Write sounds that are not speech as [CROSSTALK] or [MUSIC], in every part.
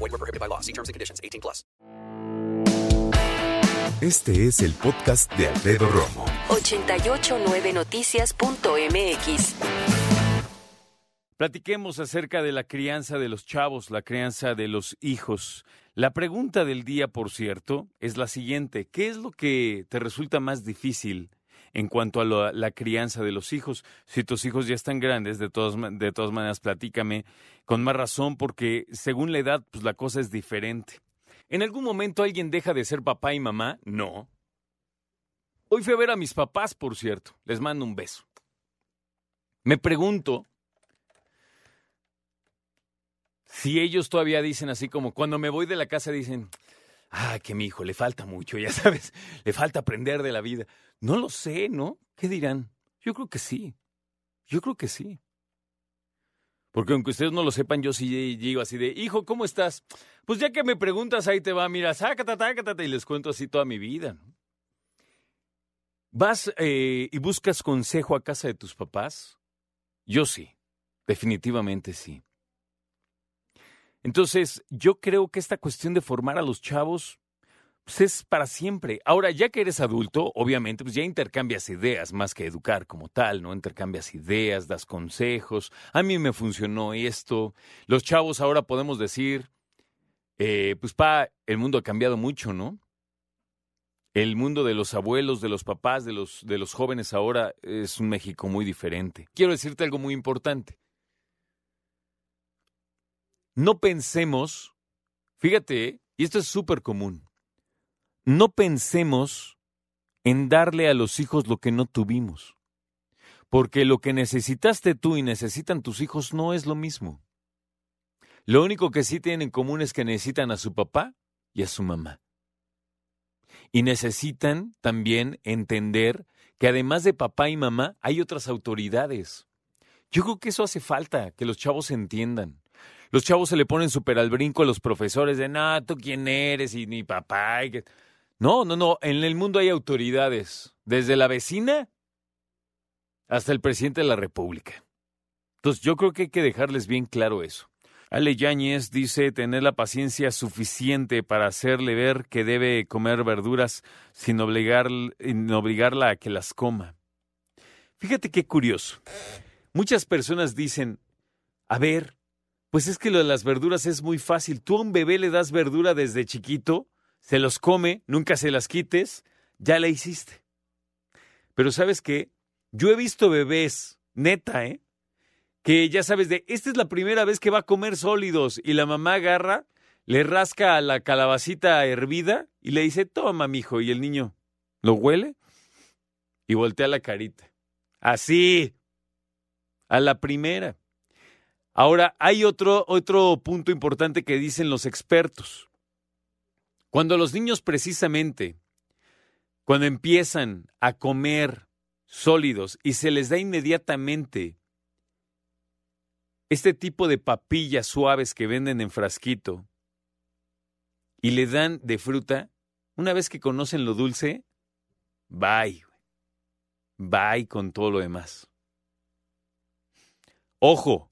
Void were prohibited by law. See terms and conditions. 18 plus. Este es el podcast de Alfredo Romo. 889noticias.mx. Platiquemos acerca de la crianza de los chavos, la crianza de los hijos. La pregunta del día, por cierto, es la siguiente. ¿Qué es lo que te resulta más difícil en cuanto a la, la crianza de los hijos? Si tus hijos ya están grandes, de todas, de todas maneras, platícame con más razón, porque según la edad, pues la cosa es diferente. ¿En algún momento alguien deja de ser papá y mamá? No. Hoy fui a ver a mis papás, por cierto. Les mando un beso. Me pregunto si ellos todavía dicen así como cuando me voy de la casa dicen, ah, que mi hijo le falta mucho, ya [LAUGHS] sabes, le falta aprender de la vida. No lo sé, ¿no? ¿Qué dirán? Yo creo que sí. Yo creo que sí. Porque aunque ustedes no lo sepan, yo sí digo así de, hijo, ¿cómo estás? Pues ya que me preguntas, ahí te va, mira, sácate, sácate, y les cuento así toda mi vida. ¿Vas eh, y buscas consejo a casa de tus papás? Yo sí, definitivamente sí. Entonces, yo creo que esta cuestión de formar a los chavos pues es para siempre. Ahora, ya que eres adulto, obviamente, pues ya intercambias ideas más que educar como tal, ¿no? Intercambias ideas, das consejos. A mí me funcionó esto. Los chavos ahora podemos decir, eh, pues pa, el mundo ha cambiado mucho, ¿no? El mundo de los abuelos, de los papás, de los, de los jóvenes ahora es un México muy diferente. Quiero decirte algo muy importante. No pensemos, fíjate, ¿eh? y esto es súper común, no pensemos en darle a los hijos lo que no tuvimos. Porque lo que necesitaste tú y necesitan tus hijos no es lo mismo. Lo único que sí tienen en común es que necesitan a su papá y a su mamá. Y necesitan también entender que además de papá y mamá hay otras autoridades. Yo creo que eso hace falta, que los chavos entiendan. Los chavos se le ponen súper al brinco a los profesores de, no, tú quién eres y ni papá. y que-". No, no, no, en el mundo hay autoridades, desde la vecina hasta el presidente de la República. Entonces yo creo que hay que dejarles bien claro eso. Ale Yáñez dice tener la paciencia suficiente para hacerle ver que debe comer verduras sin, obligar, sin obligarla a que las coma. Fíjate qué curioso. Muchas personas dicen, a ver, pues es que lo de las verduras es muy fácil. Tú a un bebé le das verdura desde chiquito, se los come, nunca se las quites, ya la hiciste. Pero ¿sabes qué? Yo he visto bebés, neta, ¿eh? Que ya sabes de, esta es la primera vez que va a comer sólidos y la mamá agarra, le rasca a la calabacita hervida y le dice, toma, mijo, y el niño lo huele y voltea la carita. Así, a la primera. Ahora, hay otro, otro punto importante que dicen los expertos. Cuando los niños precisamente, cuando empiezan a comer sólidos y se les da inmediatamente este tipo de papillas suaves que venden en frasquito y le dan de fruta, una vez que conocen lo dulce, bye. Bye con todo lo demás. Ojo,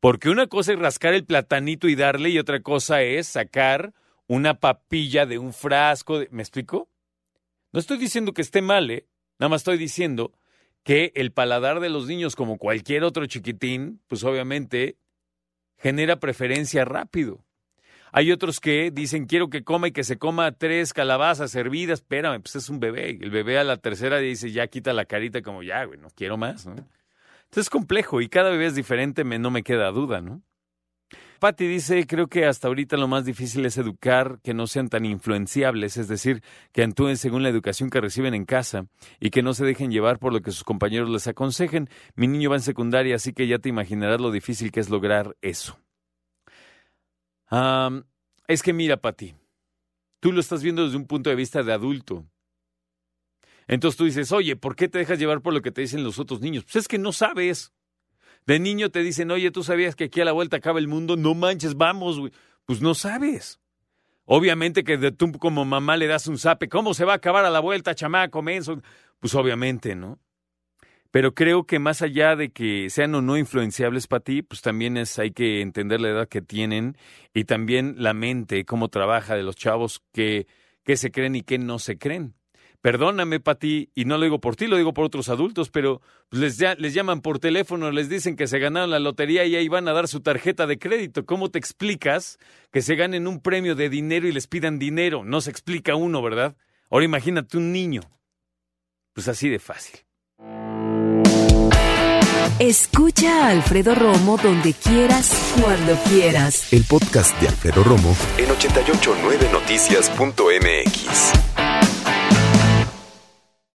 porque una cosa es rascar el platanito y darle y otra cosa es sacar una papilla de un frasco. De... ¿Me explico? No estoy diciendo que esté mal, ¿eh? Nada más estoy diciendo que el paladar de los niños, como cualquier otro chiquitín, pues obviamente genera preferencia rápido. Hay otros que dicen quiero que coma y que se coma tres calabazas hervidas. Espérame, pues es un bebé. El bebé a la tercera dice ya quita la carita como ya, güey, no quiero más, ¿no? Entonces es complejo y cada bebé es diferente, me, no me queda duda, ¿no? Patty dice, creo que hasta ahorita lo más difícil es educar que no sean tan influenciables, es decir, que actúen según la educación que reciben en casa y que no se dejen llevar por lo que sus compañeros les aconsejen. Mi niño va en secundaria, así que ya te imaginarás lo difícil que es lograr eso. Es que mira, Patty, tú lo estás viendo desde un punto de vista de adulto. Entonces tú dices, oye, ¿por qué te dejas llevar por lo que te dicen los otros niños? Pues es que no sabes. De niño te dicen, oye, ¿tú sabías que aquí a la vuelta acaba el mundo? No manches, vamos, güey. Pues no sabes. Obviamente que de tú como mamá le das un zape. ¿Cómo se va a acabar a la vuelta, chamaco, menso? Pues obviamente, ¿no? Pero creo que más allá de que sean o no influenciables para ti, pues también es, hay que entender la edad que tienen y también la mente, cómo trabaja de los chavos que, que se creen y que no se creen. Perdóname, Pati, y no lo digo por ti, lo digo por otros adultos, pero les, les llaman por teléfono, les dicen que se ganaron la lotería y ahí van a dar su tarjeta de crédito. ¿Cómo te explicas que se ganen un premio de dinero y les pidan dinero? No se explica uno, ¿verdad? Ahora imagínate un niño. Pues así de fácil. Escucha a Alfredo Romo donde quieras, cuando quieras. El podcast de Alfredo Romo en 889noticias.mx.